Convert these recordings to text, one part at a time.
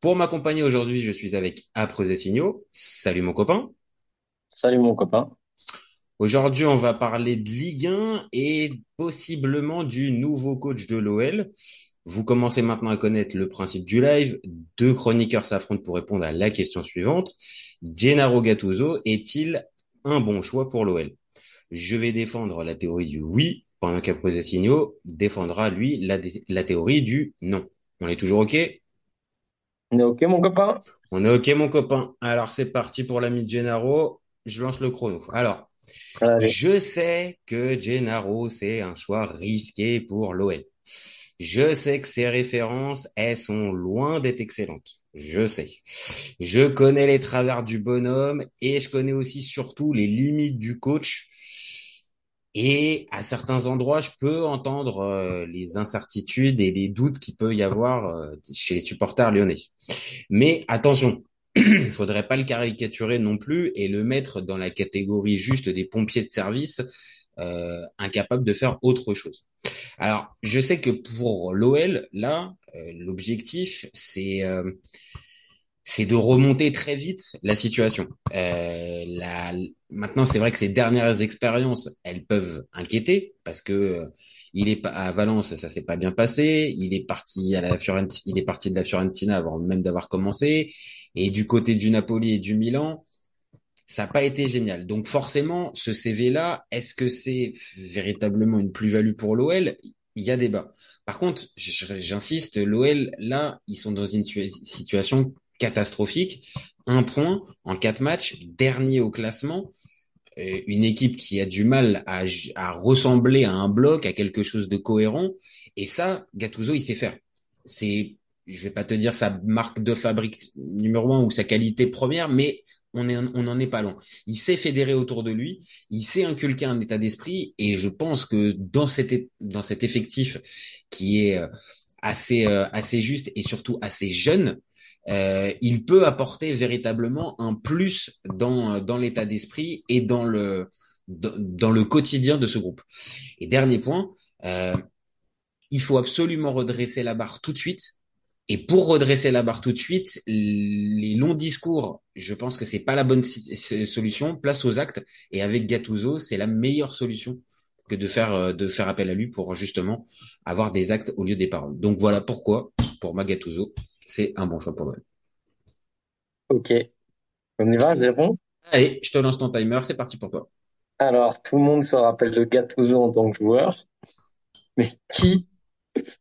Pour m'accompagner aujourd'hui, je suis avec Apres et Signaux. Salut mon copain. Salut mon copain. Aujourd'hui, on va parler de Ligue 1 et possiblement du nouveau coach de l'OL. Vous commencez maintenant à connaître le principe du live. Deux chroniqueurs s'affrontent pour répondre à la question suivante. Gennaro Gattuso est-il un bon choix pour l'OL Je vais défendre la théorie du oui pendant qu'Après Signaux défendra, lui, la, la théorie du non. On est toujours OK? On est OK, mon copain? On est OK, mon copain. Alors, c'est parti pour l'ami Gennaro. Je lance le chrono. Alors, je sais que Gennaro, c'est un choix risqué pour l'OL. Je sais que ses références, elles sont loin d'être excellentes. Je sais. Je connais les travers du bonhomme et je connais aussi surtout les limites du coach et à certains endroits, je peux entendre euh, les incertitudes et les doutes qu'il peut y avoir euh, chez les supporters lyonnais. Mais attention, il faudrait pas le caricaturer non plus et le mettre dans la catégorie juste des pompiers de service euh, incapables de faire autre chose. Alors, je sais que pour l'OL, là, l'objectif, c'est c'est de remonter très vite la situation. Euh. Maintenant, c'est vrai que ces dernières expériences, elles peuvent inquiéter parce que euh, il est à Valence, ça s'est pas bien passé. Il est parti à la Fiorentina, il est parti de la Fiorentina avant même d'avoir commencé. Et du côté du Napoli et du Milan, ça n'a pas été génial. Donc forcément, ce CV-là, est-ce que c'est véritablement une plus-value pour l'OL Il y a débat. Par contre, j'insiste, l'OL, là, ils sont dans une situation catastrophique. Un point en quatre matchs, dernier au classement. Euh, une équipe qui a du mal à, à, ressembler à un bloc, à quelque chose de cohérent. Et ça, Gattuso, il sait faire. C'est, je vais pas te dire sa marque de fabrique numéro un ou sa qualité première, mais on est, on n'en est pas loin. Il sait fédérer autour de lui, il sait inculquer un état d'esprit, et je pense que dans cet, dans cet effectif qui est euh, assez, euh, assez juste et surtout assez jeune, euh, il peut apporter véritablement un plus dans, dans l'état d'esprit et dans le, dans le quotidien de ce groupe. Et dernier point, euh, il faut absolument redresser la barre tout de suite. Et pour redresser la barre tout de suite, les longs discours, je pense que c'est pas la bonne solution. Place aux actes. Et avec Gattuso, c'est la meilleure solution que de faire euh, de faire appel à lui pour justement avoir des actes au lieu des paroles. Donc voilà pourquoi, pour Gattuso, c'est un bon choix pour Noël. Ok. On y va, je réponds? Allez, je te lance ton timer, c'est parti pour toi. Alors, tout le monde se rappelle de Gattuso en tant que joueur, mais qui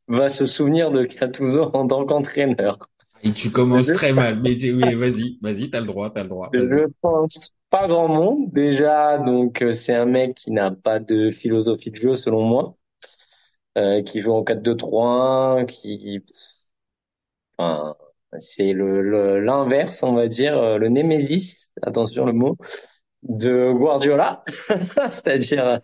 va se souvenir de Gattuso en tant qu'entraîneur? Et tu commences très mal, mais vas-y, vas-y, t'as le droit, t'as le droit. Je pense pas grand monde. Déjà, donc, euh, c'est un mec qui n'a pas de philosophie de jeu, selon moi, euh, qui joue en 4-2-3-1, qui, Enfin, c'est le l'inverse, on va dire, euh, le némésis, attention le mot, de Guardiola, c'est-à-dire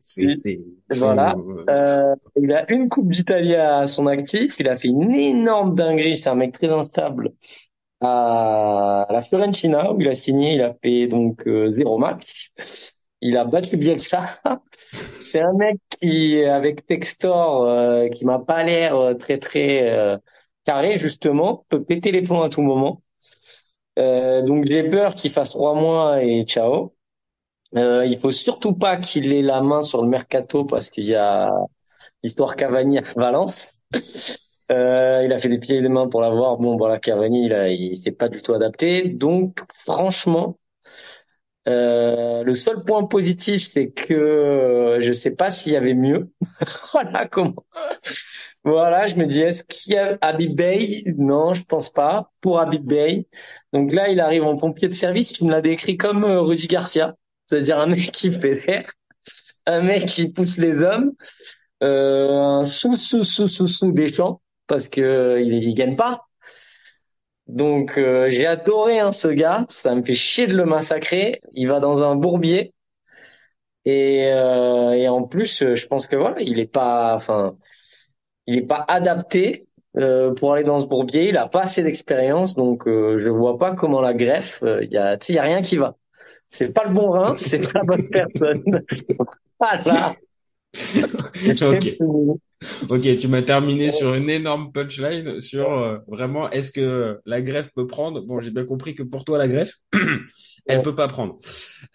c'est, voilà. Euh, il a une coupe d'Italie à son actif, il a fait une énorme dinguerie, c'est un mec très instable à la Fiorentina où il a signé, il a fait donc euh, zéro match. Il a battu Bielsa. c'est un mec qui avec Textor euh, qui m'a pas l'air très très carré justement peut péter les plombs à tout moment. Euh, donc j'ai peur qu'il fasse trois mois et ciao. Euh, il faut surtout pas qu'il ait la main sur le mercato parce qu'il y a l'histoire Cavani à Valence. Euh, il a fait des pieds et des mains pour l'avoir. Bon, voilà, Cavani, il, il s'est pas du tout adapté. Donc, franchement, euh, le seul point positif, c'est que je sais pas s'il y avait mieux. voilà comment. Voilà, je me dis, est-ce qu'il y a Habib Bey? Non, je pense pas. Pour Habib Bey. Donc là, il arrive en pompier de service. Tu me l'as décrit comme euh, Rudy Garcia, c'est-à-dire un mec qui fait l'air, un mec qui pousse les hommes, euh, un sous sous sous sous sous des champs parce que il, il gagne pas. Donc euh, j'ai adoré hein, ce gars, ça me fait chier de le massacrer. Il va dans un bourbier et, euh, et en plus je pense que voilà, il est pas, enfin, il est pas adapté euh, pour aller dans ce bourbier. Il a pas assez d'expérience, donc euh, je vois pas comment la greffe. Il y a, il y a rien qui va. C'est pas le bon rein, c'est pas la bonne personne. voilà. Ok, tu m'as terminé sur une énorme punchline sur euh, vraiment est-ce que la greffe peut prendre? Bon, j'ai bien compris que pour toi la greffe, elle peut pas prendre.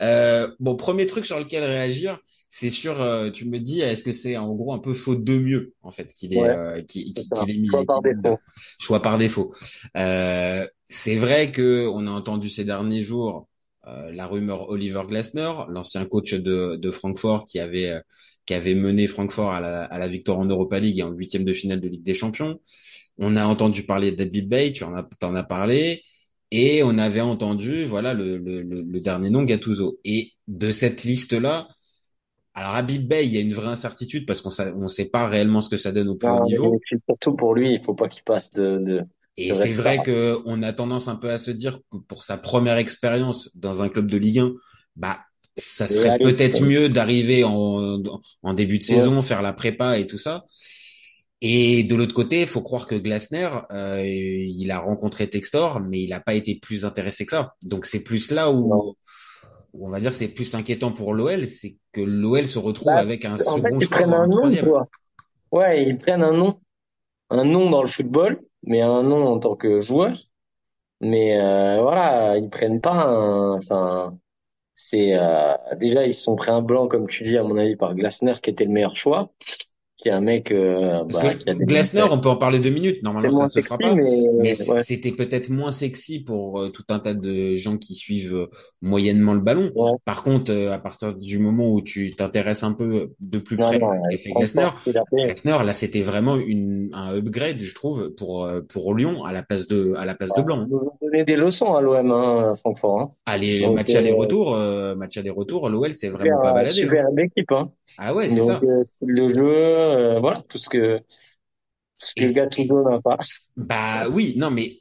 Euh, bon, premier truc sur lequel réagir, c'est sur. Euh, tu me dis, est-ce que c'est en gros un peu faute de mieux en fait qu'il est, euh, qu'il est mis choix par défaut. Choix par défaut. c'est vrai que on a entendu ces derniers jours la rumeur Oliver Glasner, l'ancien coach de, de Francfort qui avait qui avait mené Francfort à la, à la victoire en Europa League et en huitième de finale de Ligue des Champions. On a entendu parler d'Abib Bay, tu en as, en as parlé, et on avait entendu, voilà, le, le, le dernier nom, Gattuso. Et de cette liste-là, alors Abib Bay, il y a une vraie incertitude parce qu'on ne sait pas réellement ce que ça donne au plus haut niveau. Surtout pour lui, il faut pas qu'il passe de, de et c'est vrai que on a tendance un peu à se dire que pour sa première expérience dans un club de Ligue 1, bah ça serait peut-être mieux d'arriver en, en début de saison, faire la prépa et tout ça. Et de l'autre côté, il faut croire que Glasner, euh, il a rencontré Textor, mais il n'a pas été plus intéressé que ça. Donc c'est plus là où, on va dire c'est plus inquiétant pour l'OL, c'est que l'OL se retrouve bah, avec un second choix, un, nom, troisième. Ouais, ils prennent un nom, un nom dans le football, mais un nom en tant que joueur. Mais euh, voilà, ils prennent pas un, enfin, c'est euh, déjà ils se sont pris un blanc comme tu dis à mon avis par Glasner qui était le meilleur choix qui est un mec. Euh, bah, Glasner, on peut en parler deux minutes. Normalement, ça se fera pas. Mais, c'était peut-être moins sexy pour euh, tout un tas de gens qui suivent euh, moyennement le ballon. Par contre, euh, à partir du moment où tu t'intéresses un peu de plus près à ce qu'a fait Glasner, Glasner, là, c'était vraiment une, un upgrade, je trouve, pour pour Lyon à la place de à la place de Blanc. Hein. donner des leçons à l'OM, hein, Francfort. Hein. Allez, match aller-retour, match aller-retour, l'OL, c'est vraiment pas baladé. Super hein. équipe. Hein. Ah ouais, c'est ça. le jeu, euh, voilà, tout ce que, tout ce que Gattuso n'a pas. Bah oui, non, mais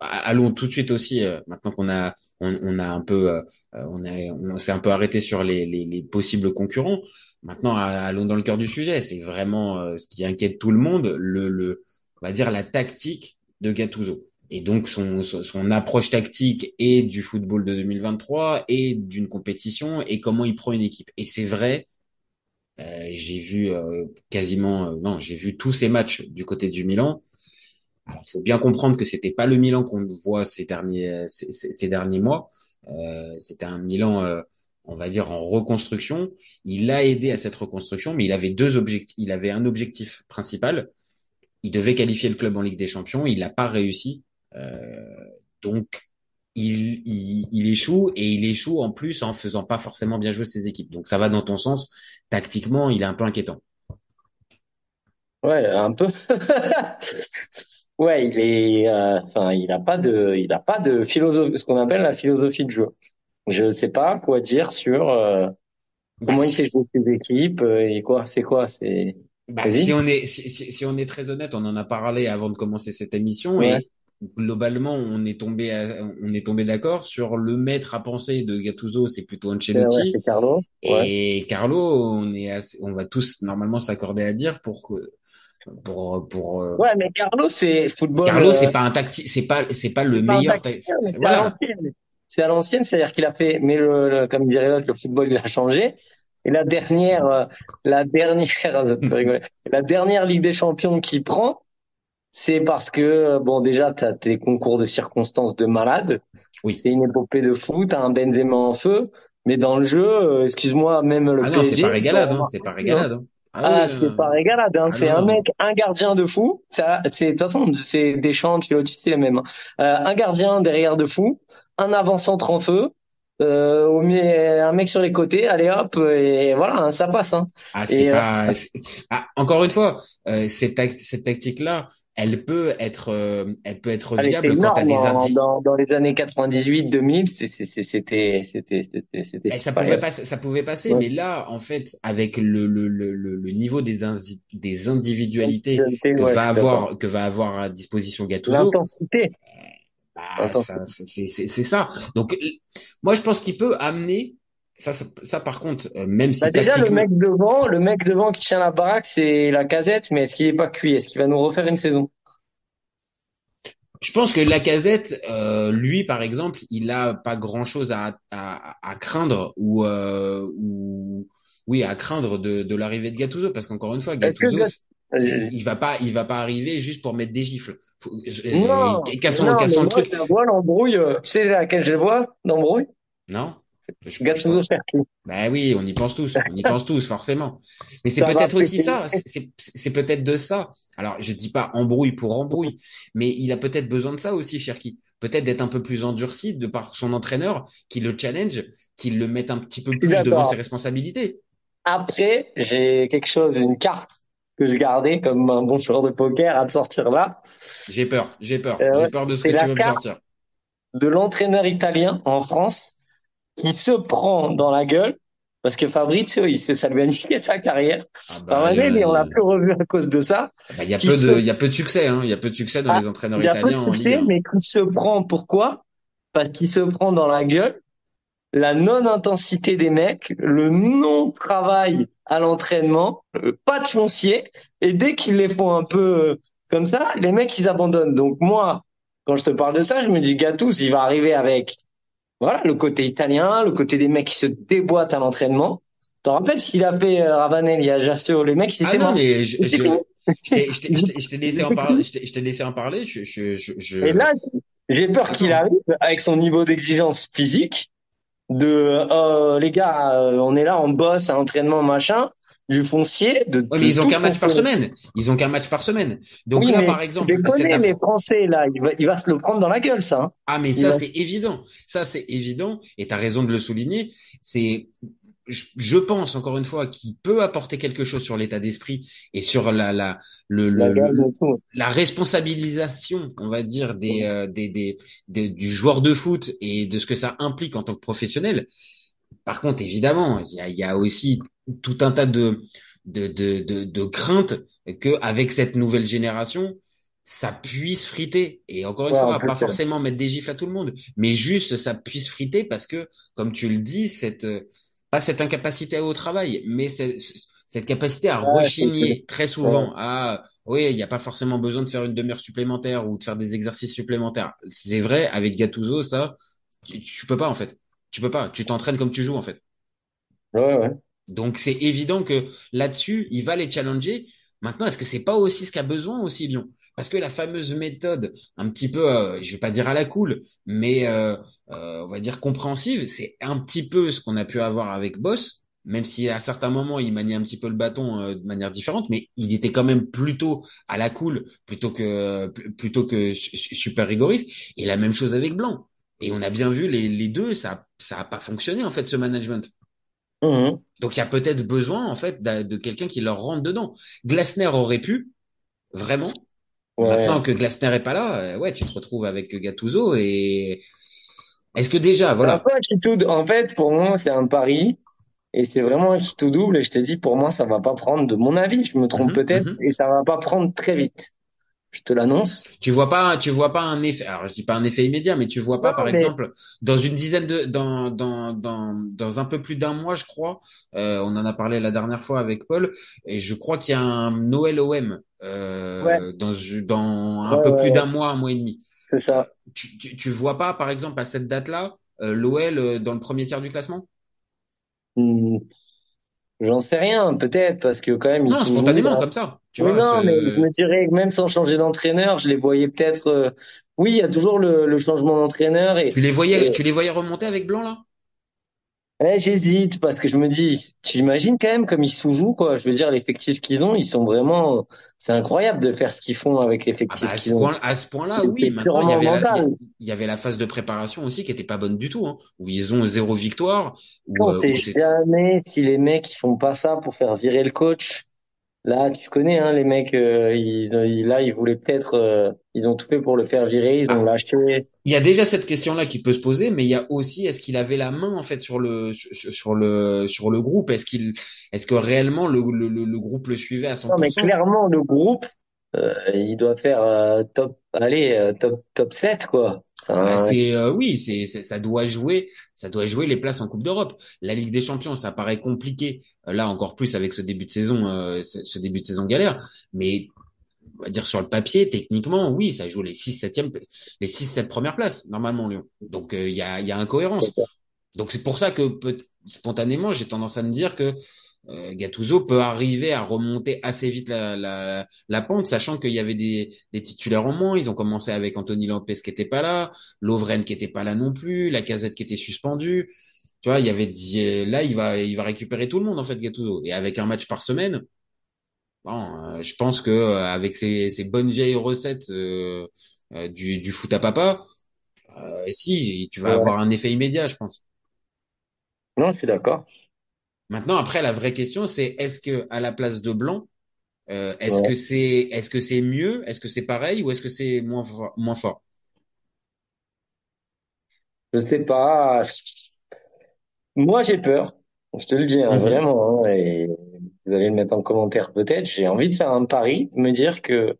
allons tout de suite aussi, euh, maintenant qu'on a, on, on, a un peu, euh, on, a, on s'est un peu arrêté sur les, les, les, possibles concurrents. Maintenant, allons dans le cœur du sujet. C'est vraiment ce qui inquiète tout le monde, le, le, on va dire la tactique de Gattuso et donc son, son, approche tactique et du football de 2023 et d'une compétition et comment il prend une équipe. Et c'est vrai euh, j'ai vu euh, quasiment, euh, non, j'ai vu tous ces matchs du côté du Milan. Alors, faut bien comprendre que c'était pas le Milan qu'on voit ces derniers ces, derniers mois. c'était un Milan, on va dire, en reconstruction. Il a aidé à cette reconstruction, mais il avait deux objectifs. Il avait un objectif principal. Il devait qualifier le club en Ligue des Champions. Il n'a pas réussi. donc, il, il, il, échoue et il échoue en plus en faisant pas forcément bien jouer ses équipes. Donc ça va dans ton sens. Tactiquement, il est un peu inquiétant. Ouais, un peu. ouais, il est, euh, enfin, il a pas de, il a pas de philosophie, ce qu'on appelle la philosophie de jeu. Je ne sais pas quoi dire sur euh, comment il sait jouer ses équipes euh, et quoi, c'est quoi, c'est. Bah, si on est, si, si, on est très honnête, on en a parlé avant de commencer cette émission et globalement, on est tombé, on est tombé d'accord sur le maître à penser de Gattuso, c'est plutôt Ancelotti. Ouais, Carlo. Et Carlo, on est, on va tous normalement s'accorder à dire pour que, pour, pour. Euh, ouais, mais Carlo, c'est football. Carlo, c'est euh, pas un tactique, c'est pas, c'est pas le meilleur. Voilà. C'est à l'ancienne, c'est-à-dire qu'il a fait, mais le, comme dirait l'autre, le football il a changé. Et la dernière, euh, la dernière, la dernière Ligue des Champions qu'il prend, c'est parce que, bon, déjà, tu as tes concours de circonstances de malade. Oui. C'est une épopée de foot, t'as un Benzema en feu. Mais dans le jeu, euh, excuse-moi, même le ah non, c'est pas régalade, hein, c'est pas régalade. Hein. Ah, ah c'est pas régalade, hein. Ah c'est un mec, un gardien de fou. Ça, c'est, de toute façon, c'est des chants, c'est les mêmes. Hein. Euh, un gardien derrière de fou, un avant-centre en feu, euh, un mec sur les côtés, allez hop, et voilà, hein, ça passe. Hein. Ah, c'est pas... Ah, encore une fois, euh, cette, cette tactique-là, elle peut être, euh, elle peut être viable quand t'as des indices. Dans, dans, les années 98, 2000, c'était, c'était, c'était, eh, ça pouvait passer, ça pouvait passer, mais là, en fait, avec le le le, le niveau des des individualités que va avoir que va avoir à disposition Gattuso, l'intensité. Bah, ça, c'est ça. Donc, moi, je pense qu'il peut amener ça, ça, par contre, euh, même si bah déjà le mec devant, le mec devant qui tient la baraque, c'est la casette, mais est-ce qu'il est pas cuit? Est-ce qu'il va nous refaire une saison? Je pense que la casette, euh, lui, par exemple, il a pas grand-chose à, à, à, craindre ou, euh, ou oui, à craindre de, de l'arrivée de Gattuso, parce qu'encore une fois, Gattuso, il va pas, il va pas arriver juste pour mettre des gifles. Faut, non, cassons, non, cassons le truc. Je vois l'embrouille. Tu sais laquelle je vois l'embrouille? Non. Gattuso Cherki. Ben oui, on y pense tous, on y pense tous forcément. Mais c'est peut-être aussi ça, c'est peut-être de ça. Alors je dis pas embrouille pour embrouille, mais il a peut-être besoin de ça aussi, Cherki. Peut-être d'être un peu plus endurci de par son entraîneur, qui le challenge, qui le mette un petit peu plus devant ses responsabilités. Après, j'ai quelque chose, une carte que je gardais comme un bon joueur de poker à te sortir là. J'ai peur, j'ai peur, euh, j'ai peur de ce que tu veux me sortir. De l'entraîneur italien en France qui se prend dans la gueule parce que Fabrizio, il, ça lui a niqué sa carrière. Ah bah, mais on l'a plus revu à cause de ça. Bah, il y a peu de, il y a peu de succès, hein. Il y a peu de succès dans ah, les entraîneurs italiens. Il y a peu de succès, mais qui se prend pourquoi? Parce qu'il se prend dans la gueule la non-intensité des mecs, le non-travail à l'entraînement, euh, pas de foncier, et dès qu'ils les font un peu euh, comme ça, les mecs, ils abandonnent. Donc moi, quand je te parle de ça, je me dis, Gattuso, il va arriver avec voilà le côté italien, le côté des mecs qui se déboîtent à l'entraînement. T'en rappelles ce qu'il a fait euh, Ravanel il y a Ajaccio Les mecs, ils étaient ah non, mais je, je, t'ai laissé en parler. Je t'ai laissé en parler. Je, je, je, Et là, j'ai peur qu'il arrive avec son niveau d'exigence physique de euh, les gars, euh, on est là, on bosse à l'entraînement machin, du foncier. De, mais ils ont qu'un match par semaine. Ils ont qu'un match par semaine. Donc là, par exemple, les connais les Français là, il va, il va se le prendre dans la gueule ça. Hein. Ah mais ça c'est évident, ça c'est évident et tu as raison de le souligner. C'est je, pense encore une fois qu'il peut apporter quelque chose sur l'état d'esprit et sur la la le, la, responsabilisation, on va dire des, euh, des, des, du joueur de foot et de ce que ça implique en tant que professionnel. Par contre, évidemment, il y a, y a aussi tout un tas de de, de, de, de craintes que avec cette nouvelle génération, ça puisse friter. Et encore une fois, pas forcément mettre des gifles à tout le monde, mais juste ça puisse friter parce que, comme tu le dis, cette pas cette incapacité au travail, mais cette capacité à rechigner très souvent à oui, il n'y a pas forcément besoin de faire une demi-heure supplémentaire ou de faire des exercices supplémentaires. C'est vrai avec Gattuso ça, tu, tu, peux pas en fait. Tu peux pas, tu t'entraînes comme tu joues en fait. Ouais ouais. Donc c'est évident que là-dessus, il va les challenger, Maintenant, est-ce que c'est pas aussi ce qu'a besoin aussi Lyon? Parce que la fameuse méthode, un petit peu, euh, je vais pas dire à la cool, mais euh, euh, on va dire compréhensive, c'est un petit peu ce qu'on a pu avoir avec Boss, même si à certains moments il maniait un petit peu le bâton de manière différente, mais il était quand même plutôt à la cool, plutôt que plutôt que super rigoriste. Et la même chose avec Blanc. Et on a bien vu les, les deux, ça ça a pas fonctionné en fait ce management. Mmh. Donc il y a peut-être besoin en fait de, quelqu'un qui leur rentre dedans. Glasner aurait pu vraiment. Maintenant que Glasner est pas là, euh, ouais, tu te retrouves avec Gattuso et est-ce que déjà voilà. En fait, pour moi, c'est un pari et c'est vraiment un qui tout double. Et je te dis, pour moi, ça va pas prendre, de mon avis, je me trompe mmh, peut-être, mmh. et ça va pas prendre très vite je te l'annonce. Tu vois pas, tu vois pas un effet. Alors je dis pas un effet immédiat, mais tu vois pas, par exemple, dans une dizaine de, dans dans dans dans un peu plus d'un mois, je crois. Euh, on en a parlé la dernière fois avec Paul, et je crois qu'il y a un Noël OM euh, dans dans un peu plus d'un mois, un mois et demi. C'est ça. Tu, tu, tu vois pas, par exemple, à cette date-là, euh, l'OL euh, dans le premier tiers du classement? Hmm. J'en sais rien, peut-être, parce que quand même. Ils non, spontanément, comme ça. Tu vois, non, mais je me dirais que même sans changer d'entraîneur, je les voyais peut-être. Euh, oui, il y a toujours le, le changement d'entraîneur. Et, tu les voyais, tu les voyais remonter avec Blanc là? Eh, j'hésite parce que je me dis, tu imagines quand même comme ils sous-jouent quoi. Je veux dire, l'effectif qu'ils ont, ils sont vraiment, c'est incroyable de faire ce qu'ils font avec l'effectif ah bah, qu'ils ont. à ce point-là, oui. Maintenant, il y, avait la, il y avait la phase de préparation aussi qui était pas bonne du tout, hein, où ils ont zéro victoire. On euh, sait jamais si les mecs ils font pas ça pour faire virer le coach. Là, tu connais, hein, les mecs, euh, ils, là, ils voulaient peut-être, euh, ils ont tout fait pour le faire virer, ils ont ah. lâché. Il y a déjà cette question-là qui peut se poser, mais il y a aussi, est-ce qu'il avait la main en fait sur le sur le sur le groupe? Est-ce qu'il, est-ce que réellement le, le, le, groupe le suivait à 100% Non, mais clairement, le groupe, euh, il doit faire top allez, top top 7 quoi. Ah, c'est oui, c'est ça doit jouer, ça doit jouer les places en Coupe d'Europe. La Ligue des Champions, ça paraît compliqué là encore plus avec ce début de saison, ce début de saison galère. Mais on va dire sur le papier, techniquement, oui, ça joue les 6 septième, les 6 7 premières places normalement Lyon. Donc il y a il y a incohérence. Donc c'est pour ça que spontanément, j'ai tendance à me dire que euh, Gattuso peut arriver à remonter assez vite la, la, la pente, sachant qu'il y avait des, des, titulaires en moins. Ils ont commencé avec Anthony Lampes qui était pas là, Lovren qui était pas là non plus, la Casette qui était suspendue. Tu vois, il y avait là, il va, il va récupérer tout le monde en fait, Gattuso. Et avec un match par semaine, bon, euh, je pense que euh, avec ces, ces bonnes vieilles recettes euh, du, du foot à papa, si tu vas avoir un effet immédiat, je pense. Non, je suis d'accord. Maintenant, après, la vraie question, c'est est-ce que à la place de Blanc, euh, est-ce que c'est est-ce que c'est mieux, est-ce que c'est pareil ou est-ce que c'est moins fort, moins fort? Je sais pas. Moi, j'ai peur. Je te le dis hein, mhm. vraiment. Hein, et vous allez le mettre en commentaire peut-être. J'ai envie de faire un pari, de me dire que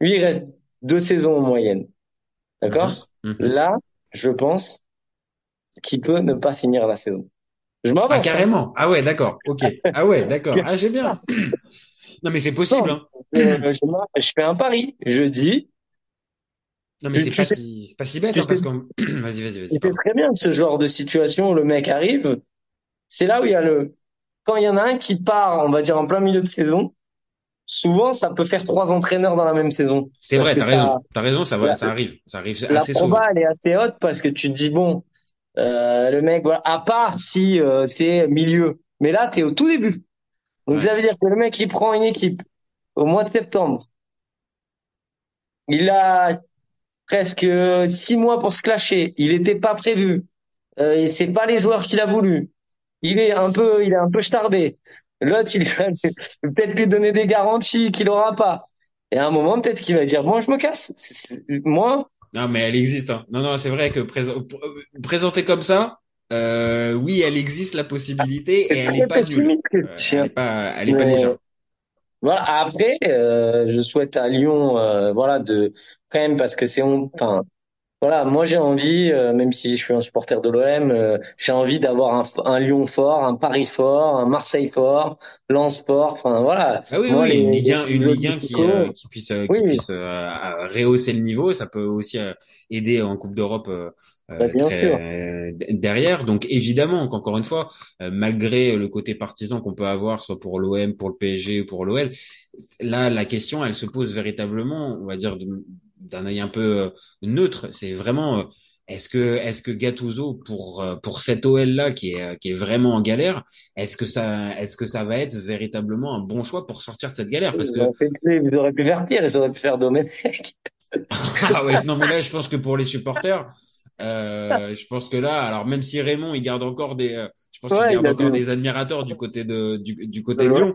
lui, il reste deux saisons en moyenne. D'accord? Mhm. Mhm. Là, je pense qu'il peut ne pas finir la saison. Je m'avance. Ah, carrément. Ah ouais, d'accord. Ok. Ah ouais, d'accord. Ah, j'ai bien. Non, mais c'est possible. hein. je, je, fais un pari. Je dis. Non, mais c'est pas, si, pas si bête, hein, parce vas-y, vas-y, vas-y. C'est très bien ce genre de situation où le mec arrive. C'est là où il y a le. Quand il y en a un qui part, on va dire en plein milieu de saison, souvent ça peut faire trois entraîneurs dans la même saison. C'est vrai, t'as raison. T'as raison, ça, va, ça arrive. Ça arrive assez souvent. La proba, elle est assez haute parce que tu te dis, bon, euh, le mec, voilà, à part si euh, c'est milieu. Mais là, tu es au tout début. Donc ça veut dire que le mec, il prend une équipe au mois de septembre. Il a presque six mois pour se clasher. Il n'était pas prévu. Euh, et c'est pas les joueurs qu'il a voulu. Il est un peu, il est un peu starbé. L'autre, il va peut-être lui donner des garanties qu'il aura pas. Et à un moment, peut-être qu'il va dire, bon, je me casse. Moi, non, mais elle existe. Hein. Non, non, c'est vrai que euh, présenter comme ça, euh, oui, elle existe la possibilité et elle n'est pas nulle. Euh, elle n'est pas, elle est pas légère. Voilà. Après, euh, je souhaite à Lyon, euh, voilà, de quand même parce que c'est, enfin, voilà, moi j'ai envie, euh, même si je suis un supporter de l'OM, euh, j'ai envie d'avoir un, un, Lyon fort, un Paris fort, un Marseille fort, Lens fort, enfin voilà. Ah oui, oui, une Ligue 1, une Ligue 1 qui, euh, qui puisse, qui puisse rehausser le niveau, ça peut aussi aider en Coupe d'Europe bah, derrière. Donc évidemment, qu'encore une fois, malgré le côté partisan qu'on peut avoir, soit pour l'OM, pour le PSG ou pour l'OL, là la question, elle se pose véritablement, on va dire, de, d'un œil un peu euh, neutre. C'est vraiment euh, est-ce que est-ce que Gattuso pour euh, pour cette OL là qui est qui est vraiment en galère, est-ce que ça est-ce que ça va être véritablement un bon choix pour sortir de cette galère? Parce que ils auraient pu faire pire, ils auraient pu faire Domenech. ah ouais, non mais là je pense que pour les supporters euh, je pense que là, alors même si Raymond il garde encore des, je pense qu'il garde encore des admirateurs du côté de du, du côté de Lyon.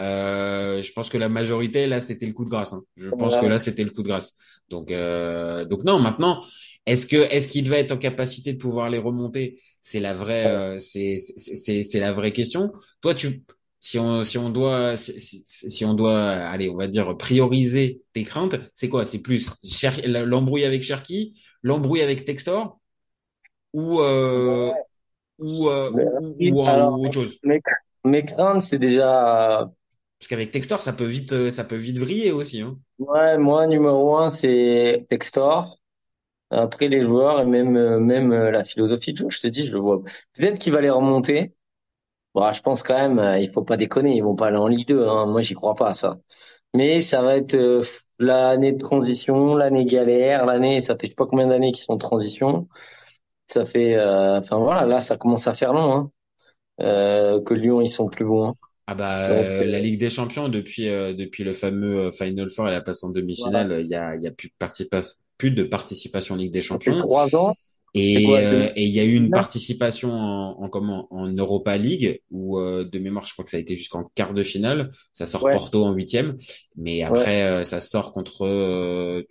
Euh, je pense que la majorité là c'était le coup de grâce. Hein. Je pense que là c'était le coup de grâce. Donc euh, donc non maintenant est-ce que est-ce qu'il va être en capacité de pouvoir les remonter? C'est la vraie euh, c'est c'est c'est la vraie question. Toi tu si on si on doit si, si, on doit allez on va dire prioriser tes craintes c'est quoi? C'est plus l'embrouille avec Cherki l'embrouille avec Textor ou euh, ou, euh, ou, ou, autre chose? mes, mes craintes c'est déjà parce qu'avec Textor, ça peut vite, euh, ça peut vite vriller aussi. Hein. Ouais, moi numéro un c'est Textor. Après les joueurs et même euh, même euh, la philosophie de jeu, je te dis, je le vois. Peut-être qu'il va les remonter. Bon, je pense quand même, il faut pas déconner, ils vont pas aller en Ligue 2. Hein. Moi, j'y crois pas ça. Mais ça va être l'année de transition, l'année galère, l'année, ça fait je sais pas combien d'années qu'ils sont en transition. Ça fait, enfin voilà, là, ça commence à faire long. Hein. que Lyon, ils sont plus bons. Hein. Ah bah euh, la Ligue des Champions depuis euh, depuis le fameux euh, Final Four et la passe en demi-finale, il y a il y a plus de participation plus de participation en Ligue des Champions. Trois ans. Et et il y a eu une participation en, en comment en Europa League où de mémoire je crois que ça a été jusqu'en quart de finale. Ça sort Porto en huitième, mais après ça sort contre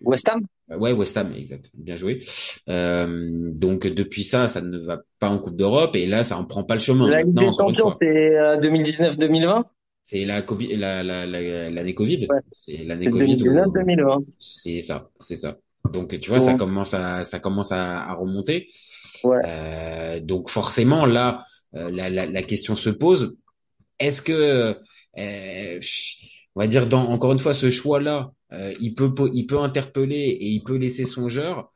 West Ham? Ouais, West Ham, exact. Bien joué. Euh, donc depuis ça, ça ne va pas en Coupe d'Europe et là, ça en prend pas le chemin. La Ligue des Champions, c'est 2019-2020. C'est la Covid, la, la, l'année Covid. Ouais. C'est l'année Covid. où- 2019-2020. C'est ça, c'est ça. Donc tu vois, ça commence à ça commence à, à remonter. Ouais. Euh, donc forcément là, euh, la, question se pose. Est-ce que euh, on va dire dans encore une fois ce choix-là, euh, il peut il peut interpeller et il peut laisser songeur.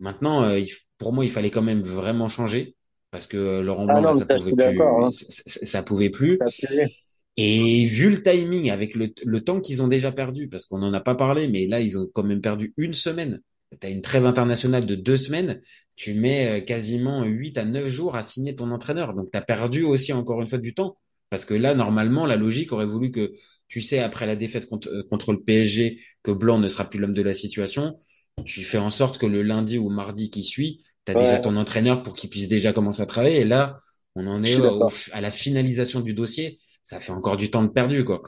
Maintenant, euh, il- pour moi, il fallait quand même vraiment changer parce que euh, Laurent Ah Blanc non, là, mais ça pouvait plus, hein. ça, ça- pouvait plus. Ça a pesé. Et vu le timing, avec le, le temps qu'ils ont déjà perdu, parce qu'on n'en a pas parlé, mais là, ils ont quand même perdu une semaine. Tu as une trêve internationale de deux semaines, tu mets euh, quasiment 8 à 9 jours à signer ton entraîneur. Donc, tu as perdu aussi, encore une fois, du temps. Parce que là, normalement, la logique aurait voulu que, tu sais, après la défaite contre, euh, contre le PSG, que Blanc ne sera plus l'homme de la situation, tu fais en sorte que le lundi ou mardi qui suit, tu as Ouais. déjà ton entraîneur pour qu'il puisse déjà commencer à travailler. Et là, on en est au- à la finalisation du dossier ça fait encore du temps de perdu, quoi.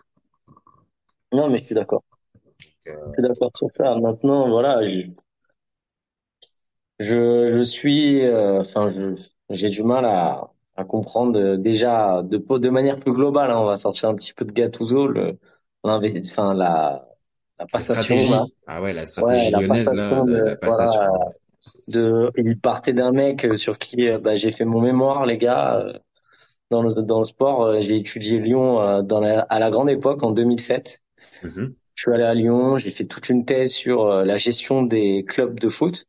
Non, mais je suis d'accord. euh, Je suis d'accord sur ça. Maintenant, voilà, je, je, je suis, euh, enfin, j'ai du mal à, à comprendre euh, déjà de, de manière plus globale. hein, on va sortir un petit peu de Gattuso, le, enfin, la, la La passation, là. stratégie. Ah ouais, la stratégie Ouais, la lyonnaise, là, de de- la passation. de, il partait d'un mec euh, sur qui euh, bah, j'ai fait mon mémoire, les gars, dans le, dans le sport. J'ai étudié Lyon dans la, à la grande époque, en 2007. Mhm. Je suis allé à Lyon, j'ai fait toute une thèse sur la gestion des clubs de foot.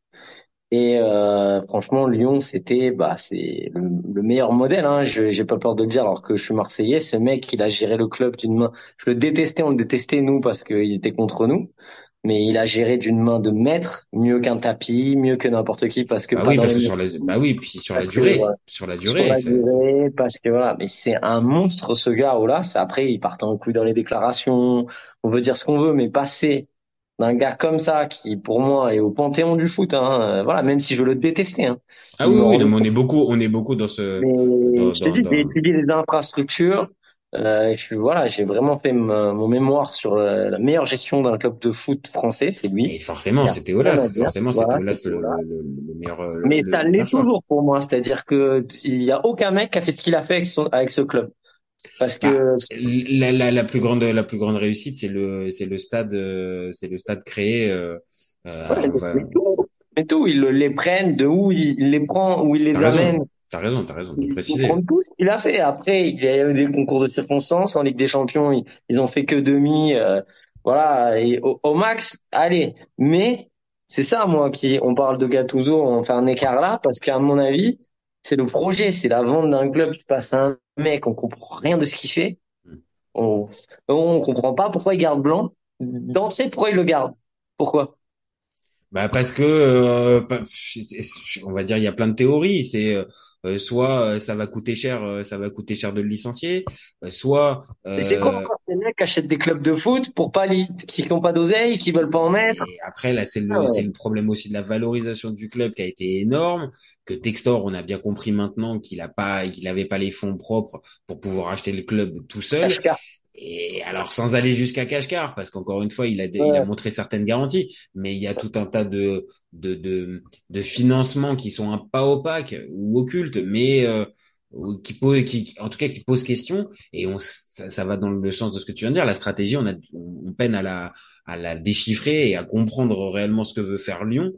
Et euh, franchement, Lyon, c'était bah c'est le, le meilleur modèle. Hein. Je j'ai pas peur de le dire, alors que je suis Marseillais. Ce mec, il a géré le club d'une main. Je le détestais, on le détestait nous parce qu'il était contre nous. Mais il a géré d'une main de maître, mieux qu'un tapis, mieux que n'importe qui, parce que Bah oui, parce que sur la, bah oui, puis sur la que, durée, ouais. sur la sur durée, la c'est- durée, parce que voilà, mais c'est un monstre ce gars là. Après il partait en couille dans les déclarations. On veut dire ce qu'on veut, mais passer d'un gars comme ça qui pour moi est au panthéon du foot, hein, euh, voilà, même si je le détestais. Hein, Ah oui, oui, mais on est beaucoup, on est beaucoup dans ce, mais dans- je dis, dans- j'ai étudié les infrastructures. Euh, je voilà, j'ai vraiment fait mon mémoire sur euh, la meilleure gestion d'un club de foot français, c'est lui. et forcément, c'était Olas, forcément, c'était Voilà, Olas le, meilleur, le- Mais ça l'est toujours pour moi, c'est-à-dire que il y a aucun mec qui a fait ce qu'il a fait avec son avec ce club, parce Bah, que La, la, la plus grande, la plus grande réussite, c'est le, c'est le stade, euh, c'est le stade créé. Euh, euh, Ouais, va- mais tout, mais tout, ils le- les prennent, de où il, il les prend, où il les T'as raison. amène. T'as raison, t'as raison de Ils préciser. comprennent tout ce qu'il a fait. Après, il y a eu des concours de circonstances en Ligue des Champions. Ils, ils ont fait que demi, euh, voilà, et au, au max, allez. Mais c'est ça, moi, qui on parle de Gattuso, on fait un écart là, parce qu'à mon avis, c'est le projet, c'est la vente d'un club qui passe à un mec, on comprend rien de ce qu'il fait. Hmm. On, on comprend pas pourquoi il garde Blanc. D'entrée, pourquoi il le garde? Pourquoi? Bah parce que euh, on va dire il y a plein de théories. C'est euh, euh, soit euh, ça va coûter cher, euh, ça va coûter cher de le licencier, euh, soit Mais c'est quoi euh, encore ces mecs qui achètent des clubs de foot pour pas qui n'ont pas d'oseille, qui veulent pas en mettre? et après là c'est Ah le ouais. c'est le problème aussi de la valorisation du club qui a été énorme. Que Textor, on a bien compris maintenant qu'il a pas qu'il avait pas les fonds propres pour pouvoir acheter le club tout seul. Kashkar. Et alors sans aller jusqu'à Kashkar, parce qu'encore une fois, il a, il a montré certaines garanties, mais il y a tout un tas de de de, de financements qui sont un pas opaques ou occultes, mais euh, qui posent, qui en tout cas qui posent question. Et on ça, ça va dans le sens de ce que tu viens de dire. La stratégie, on a on peine à la à la déchiffrer et à comprendre réellement ce que veut faire Lyon.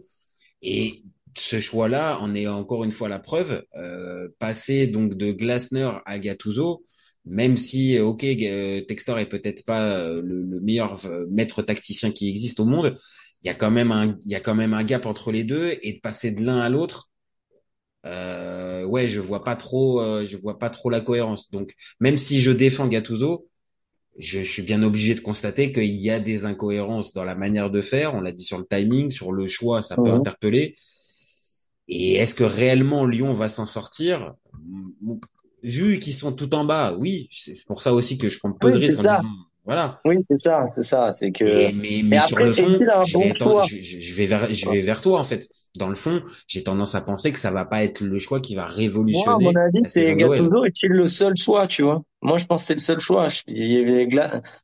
Et ce choix-là en est encore une fois la preuve. Euh, passer donc de Glasner à Gattuso, même si euh, ok euh, Textor est peut-être pas euh, le, le meilleur maître tacticien qui existe au monde, il y a quand même un il y a quand même un gap entre les deux et de passer de l'un à l'autre. Euh, ouais, je vois pas trop, euh, je vois pas trop la cohérence. Donc, même si je défends Gattuso, je, je suis bien obligé de constater qu'il y a des incohérences dans la manière de faire. On l'a dit sur le timing, sur le choix, ça peut Mhm. interpeller. Et est-ce que réellement Lyon va s'en sortir? Vu qu'ils sont tout en bas, oui, c'est pour ça aussi que je prends peu de risques en disant, voilà. Oui, c'est ça, c'est ça, c'est que. Mais, mais, mais sur après, le c'est fond, je bon vais, choix. je, je- vais vers, je vais vers toi en fait. Dans le fond, j'ai tendance à penser que ça va pas être le choix qui va Moi, à révolutionner mon avis, c'est. Gattuso est-il le seul choix, tu vois? Moi, je pense que c'est le seul choix. Je- il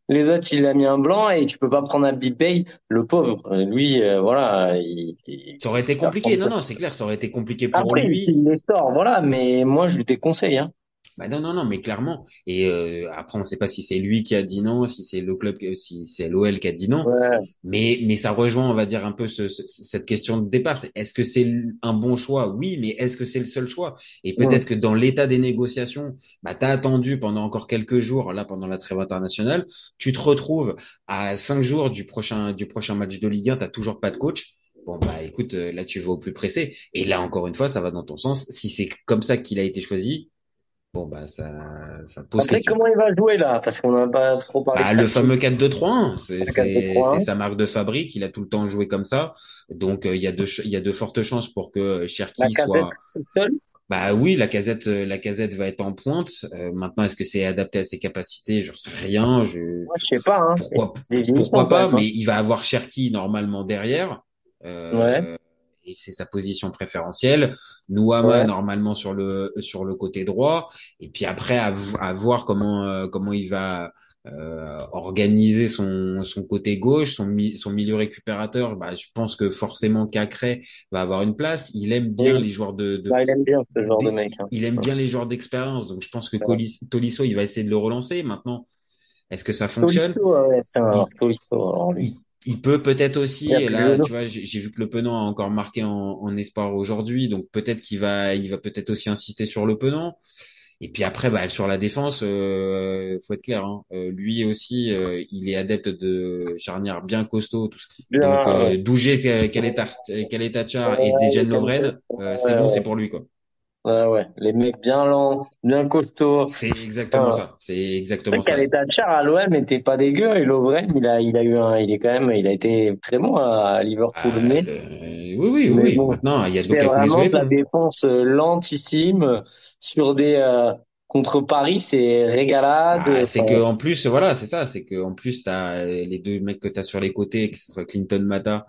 Les autres, il a mis un blanc et tu peux pas prendre un Bay, le pauvre. Lui, euh, voilà, il, il- Ça aurait été compliqué. Non, non, c'est clair, ça aurait été compliqué pour Après, lui. s'il les sort, voilà, mais moi, je lui déconseille, hein. Bah non, non, non, mais clairement. Et euh, après, on ne sait pas si c'est lui qui a dit non, si c'est le club, si c'est l'OL qui a dit non. Ouais. Mais, mais ça rejoint, on va dire, un peu ce, ce- cette question de départ. Est-ce que c'est un bon choix? Oui, mais est-ce que c'est le seul choix? Et peut-être que dans l'état des négociations, bah, t'as attendu pendant encore quelques jours, là, pendant la trêve internationale, tu te retrouves à cinq jours du prochain, du prochain match de Ligue 1, t'as toujours pas de coach. Bon, bah, écoute, euh, là, tu vas au plus pressé. Et là, encore une fois, ça va dans ton sens. Si c'est comme ça qu'il a été choisi, bon, bah, ça, ça pose Après, question. comment il va jouer là? Parce qu'on n'a pas trop parlé Bah, de le fameux 4-2-3-1, c'est Le c'est 4-2-3-1. c'est sa marque de fabrique. Il a tout le temps joué comme ça, donc euh, il y a de y a de fortes chances pour que Cherki La casette soit. seul? Bah oui, la casette euh, la casette va être en pointe. Euh, maintenant, est-ce que c'est adapté à ses capacités? J'en sais rien. Je Moi, je sais pas, hein. pourquoi pas? hein. Mais il va avoir Cherki normalement derrière. Euh, Ouais. Et c'est sa position préférentielle. Nouama Ouais. normalement sur le sur le côté droit. Et puis après à, à voir comment euh, comment il va euh, organiser son son côté gauche, son mi- son milieu récupérateur. Bah, je pense que forcément Cacré va avoir une place. Il aime bien Oui. les joueurs de, de Bah, il aime bien ce genre de mec. Hein. il aime bien les joueurs d'expérience. Donc je pense que Ouais. Tolisso il va essayer de le relancer. Maintenant, est-ce que ça fonctionne? Tolisso, ouais, alors, Tolisso, alors, lui. Il, peut peut-être aussi, et là, tu vois, j'ai vu que le Penant a encore marqué en, en espoir aujourd'hui, donc peut-être qu'il va, il va peut-être aussi insister sur le Penant. Et puis après, bah, sur la défense, euh, faut être clair, hein, euh, lui aussi, euh, il est adepte de charnières bien costauds. Tout ça. Bien, Donc, euh. Dougé, Kaletacha et Dejan Lovren, euh, c'est bon, c'est pour lui, quoi. Ouais, ouais. Les mecs bien lents, bien costauds. C'est exactement Ah. ça. C'est exactement ça. qu'Aletachar à l'OM était pas dégueu et Lovren, il a, il a eu un, il est quand même, il a été très bon à Liverpool. Ah, mais Oui, oui, Mais oui. bon, Maintenant, il y a sous vraiment les de la défense euh, lentissime sur des, euh, contre Paris, c'est régalade. Ah, c'est Enfin, que en plus, voilà, c'est ça, c'est que en plus t'as euh, les deux mecs que t'as sur les côtés, que ce soit Clinton Mata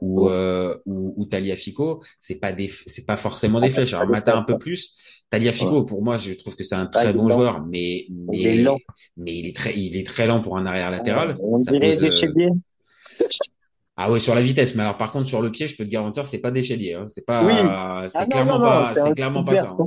ou Ouais. euh, ou, ou Tagliafico, c'est pas des, c'est pas forcément des Ah, flèches. c'est Alors des Mata un flèches, peu ouais. plus. Tagliafico, pour moi, je trouve que c'est un Ah, très est bon lent. joueur, mais Il est lent. mais mais il est très il est très lent pour un arrière latéral. On Ça dirait pose. des euh. Ah ouais, sur la vitesse, mais alors par contre sur le pied, je peux te garantir, c'est pas des chéliers, hein. C'est Oui. pas, c'est Ah non, clairement non, non, pas, c'est clairement pas ça. hein.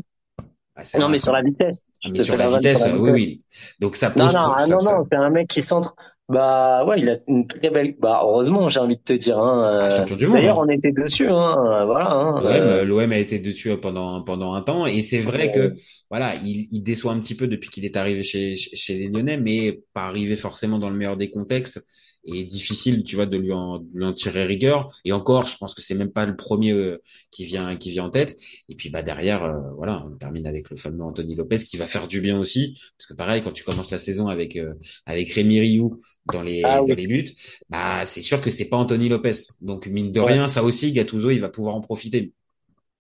Ah, Non, un- mais sur la vitesse. ah, mais sur la sur vitesse, la oui, vitesse. oui. Donc ça Non, pose, non, ah, ça, non, ça- non, c'est un mec qui centre. Bah ouais, il a une très belle. Bah heureusement, j'ai envie de te dire. Hein, ah, euh. D'ailleurs, hein. on était dessus. Hein, euh, voilà. Hein, L'OM, euh, euh, l'OM a été dessus pendant pendant un temps et c'est vrai que voilà, il, il déçoit un petit peu depuis qu'il est arrivé chez chez les Lyonnais, mais pas arrivé forcément dans le meilleur des contextes et difficile, tu vois, de lui en, de lui en tirer rigueur. Et encore, je pense que c'est même pas le premier euh, qui vient qui vient en tête. Et puis bah derrière, euh, voilà, on termine avec le fameux Anthony Lopez qui va faire du bien aussi, parce que pareil, quand tu commences la saison avec euh, avec Rémi Rioux dans les Ah oui. dans les buts, bah c'est sûr que c'est pas Anthony Lopez. Donc mine de Ouais. rien, ça aussi, Gattuso, il va pouvoir en profiter.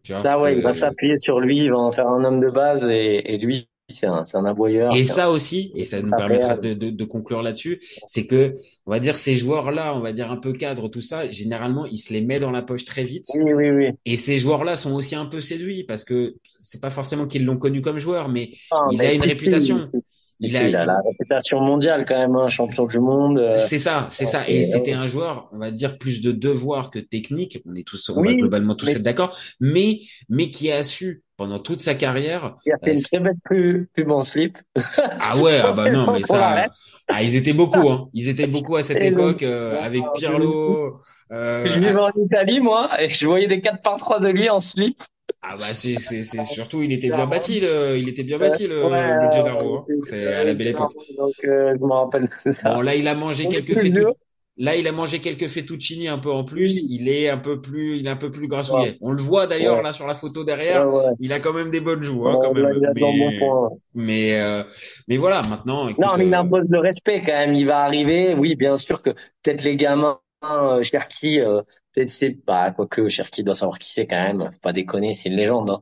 Tu vois, Là, ouais, il va de- s'appuyer sur lui, il va en faire un homme de base et, et lui, c'est un, un aboyeur. Et un- ça aussi, et ça nous permettra de, de, de conclure là-dessus, c'est que, on va dire, ces joueurs-là, on va dire un peu cadres, tout ça, généralement, il se les met dans la poche très vite. Oui, oui, oui. Et ces joueurs-là sont aussi un peu séduits parce que c'est pas forcément qu'ils l'ont connu comme joueur, mais Ah, il mais a une réputation. Il a- il a la réputation mondiale quand même, hein, champion du monde. euh, C'est ça, c'est ça. Et c'était un joueur, on va dire, plus de devoir que technique. On est tous, on va globalement tous mais- être d'accord. Mais, mais qui a su, pendant toute sa carrière, il a fait euh, une très belle pub, pub en slip. Ah ouais, ah bah non, mais ça, ah, ils étaient beaucoup, hein. Ils étaient beaucoup à cette époque, euh, avec Pirlo, euh, Je vivais en Italie, moi, et je voyais des 4 par 3 de lui en slip. ah bah c'est, c'est, c'est surtout, il était bien bâti, le, il était bien bâti, le, Ouais, le euh, Gennaro, hein. C'est à la belle époque. Donc, euh, je me rappelle ça. Bon, là, il a mangé quelques vieux. Là, il a mangé quelques fettuccini un peu en plus. Il est un peu plus, il est un peu plus grassouillet. On le voit d'ailleurs Ouais. là sur la photo derrière. ouais. Il a quand même des bonnes joues, hein, quand même. dans bon Mais, mais, euh, mais voilà, maintenant, écoute, Non, mais il euh, impose le respect quand même. Il va arriver. Oui, bien sûr que peut-être les gamins, euh, Cherki, euh, peut-être c'est pas, quoique Cherki doit savoir qui c'est quand même. Faut pas déconner, c'est une légende. Hein.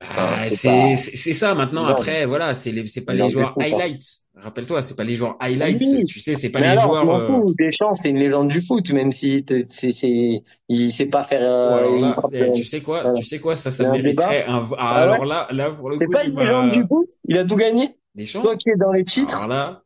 Ah, c'est pas- ça maintenant. Non. Après, voilà, c'est les c'est pas les joueurs highlights. Rappelle-toi, c'est pas les joueurs highlights. Tu sais, c'est pas Mais les alors, joueurs. euh. Deschamps, c'est une légende du foot, même si c'est, c'est, il sait pas faire. euh, là, eh, euh, tu sais quoi, voilà. tu sais quoi, ça, ça un mériterait un. Ah, Ah alors là, là pour le C'est pas une légende du foot. Il a tout gagné? Deschamps? Toi qui es dans les titres? Alors là,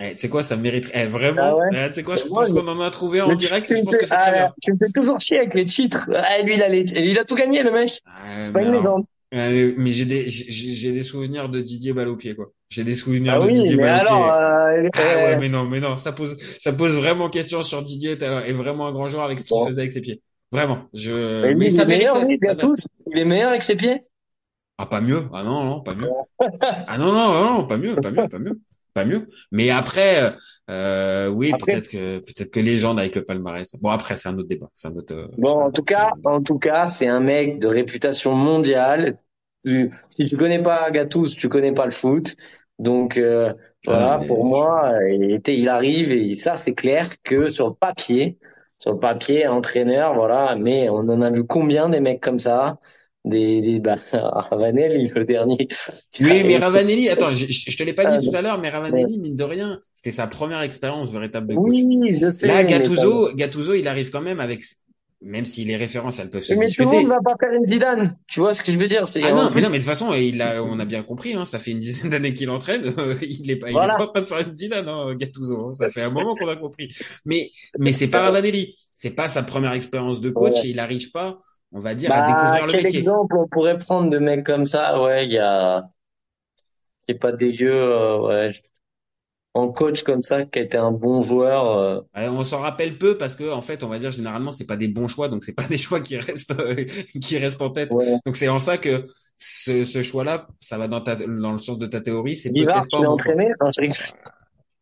eh, tu sais quoi, ça mériterait eh, vraiment. Ah ouais? eh, tu sais quoi, je pense qu'on en a trouvé en direct. et Je me pense fais- que c'est très ah, bien. Tu me fais toujours chier avec les titres. Ah, lui, il a les, lui, il a tout gagné, le mec. Ah, C'est pas une alors, légende. Euh, mais j'ai des, j'ai des souvenirs de Didier balle au pied, quoi. J'ai des souvenirs Ah de oui, Didier mais alors, euh, Ah ouais, euh, mais non, mais non, ça pose, ça pose vraiment question sur Didier est vraiment un grand joueur avec ce qu'il Bon. faisait avec ses pieds. Vraiment. Je, mais lui, mais il ça est meilleur, mérite. lui, ça tous. Il est meilleur avec ses pieds? Ah, pas mieux. Ah non, non, pas mieux. Ah non, non, non, pas mieux, pas mieux, pas mieux, pas mieux. Mais après, euh, oui, Après- peut-être que, peut-être que légende avec le palmarès. Bon, après, c'est un autre débat. C'est un autre. euh, Bon, en tout cas, c'est- en tout cas, c'est un mec de réputation mondiale. Si tu connais pas Gattuso, tu connais pas le foot. Donc euh, voilà, Ah, mais pour moi, il était, il arrive et ça, c'est clair que sur le papier, sur le papier, entraîneur, voilà. Mais on en a vu combien des mecs comme ça, des, des bah, Ravanelli, le dernier. Oui, mais Ravanelli, attends, je, je te l'ai pas Ah, dit tout à l'heure, mais Ravanelli, mine de rien, c'était sa première expérience véritable de coach. Oui, je sais. Là, mais Gattuso, Gattuso, il arrive quand même avec, même si les références, elles peuvent se Mais tout le monde va pas faire une Zidane. Tu vois ce que je veux dire? C'est Ah non, mais non, mais de toute façon, il a, on a bien compris, hein, ça fait une dizaine d'années qu'il entraîne, il est pas, il est pas en train de faire une Zidane, hein, Gattuso, hein, ça fait un moment qu'on a compris. Mais, mais c'est pas Ravanelli, c'est pas sa première expérience de coach Ouais. et il arrive pas, on va dire, Bah, à découvrir le quel métier. exemple on pourrait prendre de mecs comme ça? Ouais, il y a, qui est pas dégueu, euh, ouais. En coach comme ça, qui a été un bon joueur, euh, on s'en rappelle peu parce que, en fait, on va dire, généralement, c'est pas des bons choix, donc c'est pas des choix qui restent, euh, qui restent en tête. ouais. Donc c'est en ça que ce, ce choix-là, ça va dans ta, dans le sens de ta théorie, c'est Bivard, peut-être tu pas l'as bon choix. entraîné? Non, je rigole.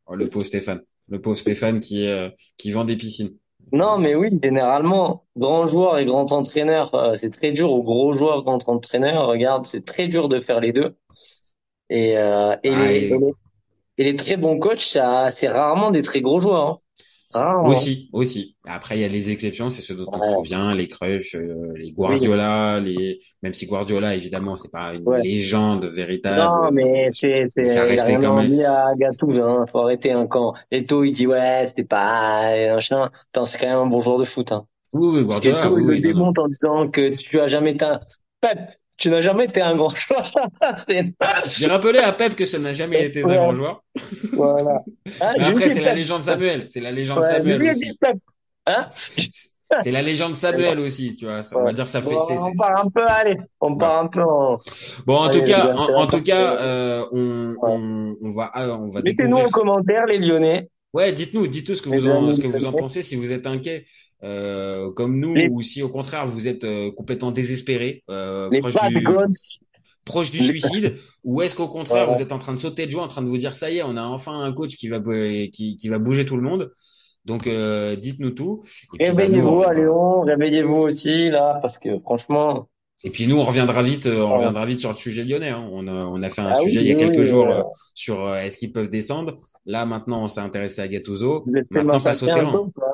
Oh, le pauvre Stéphane, le pauvre Stéphane qui, euh, qui vend des piscines. Non, mais oui, généralement, grand joueur et grand entraîneur, euh, c'est très dur, ou gros joueur, grand entraîneur, regarde, c'est très dur de faire les deux. Et, euh, et, Ah, les, et- et les, et les très bons coachs, ça, c'est rarement des très gros joueurs, hein. Rarement. Aussi, aussi. Après, il y a les exceptions, c'est ceux dont on se souvient, les Cruyff, euh, les Guardiola, les, même si Guardiola, évidemment, c'est pas une Ouais. légende véritable. Non, mais c'est, ça il restait quand même. envie à Gattuso, hein. Faut arrêter, hein. Quand Eto'o, il dit, ouais, c'était pas, machin. Attends, c'est quand même un bon joueur de foot, hein. Oui, oui, Parce Guardiola, qu'Eto'o, oui, il le démonte en disant que tu as jamais été un, Pep, tu n'as jamais été un grand joueur. J'ai rappelé à Pep que ça n'a jamais été un grand joueur. Voilà. Mais j'ai après, c'est la légende Samuel. C'est la légende Ouais, Samuel aussi. Hein? C'est la légende Samuel aussi, tu vois. Ça, On va dire, ça fait, Bon, on part un peu, allez. On part un peu Bon, en Allez, tout cas, en, tout cas, euh, on, on, on va, ah, on va mettez-nous en commentaire, les Lyonnais. Ouais, dites-nous, dites-nous ce que Les vous en, ce que vous en pensez, si vous êtes inquiet, euh, comme nous, Les- ou si au contraire vous êtes euh, complètement désespéré, euh, proche du, proche suicide, ou est-ce qu'au contraire Voilà. vous êtes en train de sauter de joie, en train de vous dire ça y est, on a enfin un coach qui va, qui, qui va bouger tout le monde. Donc, euh, dites-nous tout. Bah, Réveillez-vous à reviendra- Léon, réveillez-vous aussi, là, parce que franchement, Et puis nous, on reviendra vite, euh, on reviendra vite sur le sujet lyonnais. hein. On a, on a fait un Ah oui, sujet il y a quelques oui, jours euh, sur est-ce qu'ils peuvent descendre. Là, maintenant, on s'est intéressé à Gattuso. Maintenant, passe au peu, terrain. pas?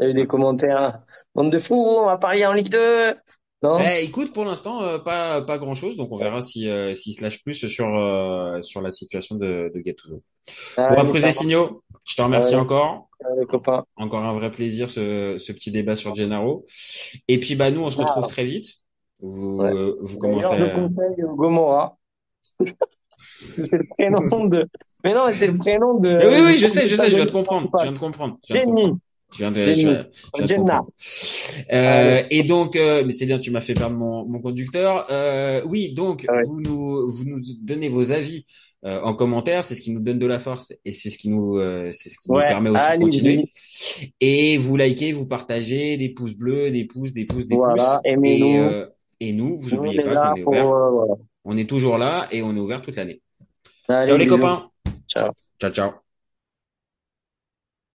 Il y a eu des commentaires. Bande de fous, on va parler en Ligue 2. Non? Eh, écoute, pour l'instant, euh, pas pas grand chose, donc on verra si euh, s'il se lâche plus sur euh, sur la situation de, de Gattuso. Bon, Allez, après des signaux, je te remercie Ouais. encore. les copains. Encore un vrai plaisir ce ce petit débat sur Gennaro. Et puis bah nous, on se Ah. retrouve très vite. Vous Ouais. euh, vous commencez. À- Gomorra. c'est le prénom de. Mais non, c'est le prénom de. Eh oui, oui, je sais, je sais, je viens de comprendre. Je viens de comprendre. Je viens de comprendre. Je viens de, je, je viens de. Euh, et donc, euh, mais c'est bien, tu m'as fait perdre mon, mon conducteur. Euh, oui, donc Ah ouais. vous nous vous nous donnez vos avis euh, en commentaire, c'est ce qui nous donne de la force et c'est ce qui nous c'est ce qui Ouais, nous permet aussi allez, de continuer. allez. Et vous likez, vous partagez, des pouces bleus, des pouces, des pouces, des Voilà, pouces. Et, euh, et nous, vous Nous, oubliez pas qu'on est ouvert. voilà. On est toujours là et on est ouvert toute l'année. Ciao les bisous. copains. Ciao. Ciao ciao.